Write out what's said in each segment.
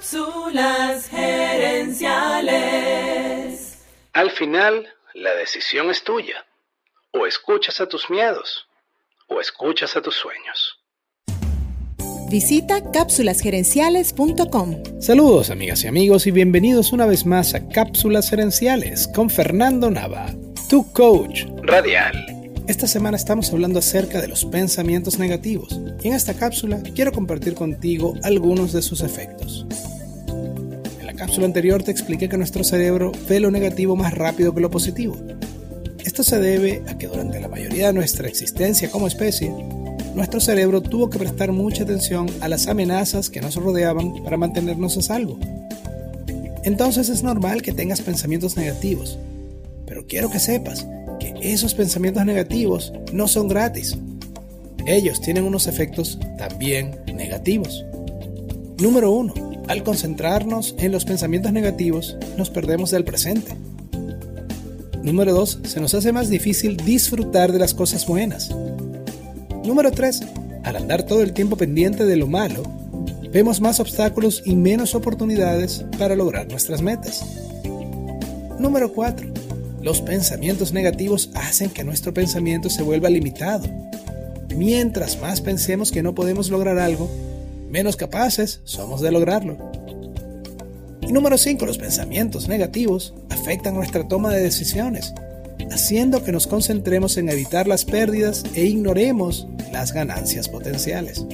Cápsulas gerenciales. Al final, la decisión es tuya. O escuchas a tus miedos, o escuchas a tus sueños. Visita cápsulasgerenciales.com. Saludos amigas y amigos y bienvenidos una vez más a Cápsulas Gerenciales con Fernando Nava, tu coach radial. Esta semana estamos hablando acerca de los pensamientos negativos y en esta cápsula quiero compartir contigo algunos de sus efectos. Cápsula anterior te expliqué que nuestro cerebro ve lo negativo más rápido que lo positivo. Esto se debe a que durante la mayoría de nuestra existencia como especie, nuestro cerebro tuvo que prestar mucha atención a las amenazas que nos rodeaban para mantenernos a salvo. Entonces es normal que tengas pensamientos negativos, pero quiero que sepas esos pensamientos negativos no son gratis. Ellos tienen unos efectos también negativos. Número 1. Al concentrarnos en los pensamientos negativos, nos perdemos del presente. Número 2. Se nos hace más difícil disfrutar de las cosas buenas. Número 3. Al andar todo el tiempo pendiente de lo malo, vemos más obstáculos y menos oportunidades para lograr nuestras metas. Número 4 los pensamientos negativos hacen que nuestro pensamiento se vuelva limitado. Mientras más pensemos que no podemos lograr algo, menos capaces somos de lograrlo. Y número 5. Los pensamientos negativos afectan nuestra toma de decisiones, haciendo que nos concentremos en evitar las pérdidas e ignoremos las ganancias potenciales.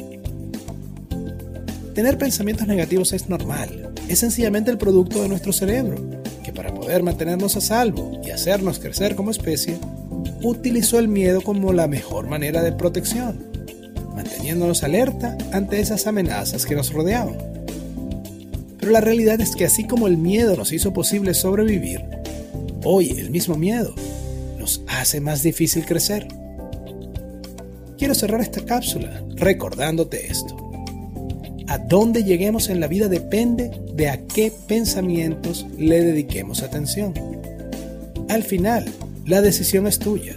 Tener pensamientos negativos es normal, es sencillamente el producto de nuestro cerebro para poder mantenernos a salvo y hacernos crecer como especie, utilizó el miedo como la mejor manera de protección, manteniéndonos alerta ante esas amenazas que nos rodeaban. Pero la realidad es que así como el miedo nos hizo posible sobrevivir, hoy el mismo miedo nos hace más difícil crecer. Quiero cerrar esta cápsula recordándote esto. A dónde lleguemos en la vida depende de a qué pensamientos le dediquemos atención. Al final, la decisión es tuya.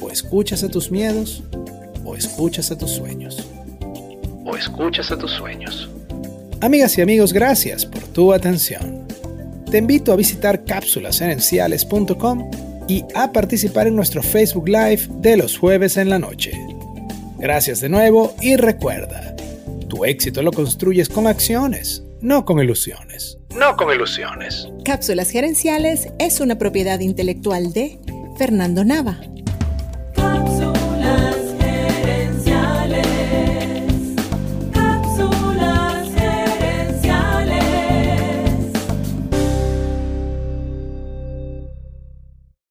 O escuchas a tus miedos o escuchas a tus sueños. O escuchas a tus sueños. Amigas y amigos, gracias por tu atención. Te invito a visitar cápsulasenenciales.com y a participar en nuestro Facebook Live de los jueves en la noche. Gracias de nuevo y recuerda, tu éxito lo construyes con acciones, no con ilusiones. No con ilusiones. Cápsulas Gerenciales es una propiedad intelectual de Fernando Nava.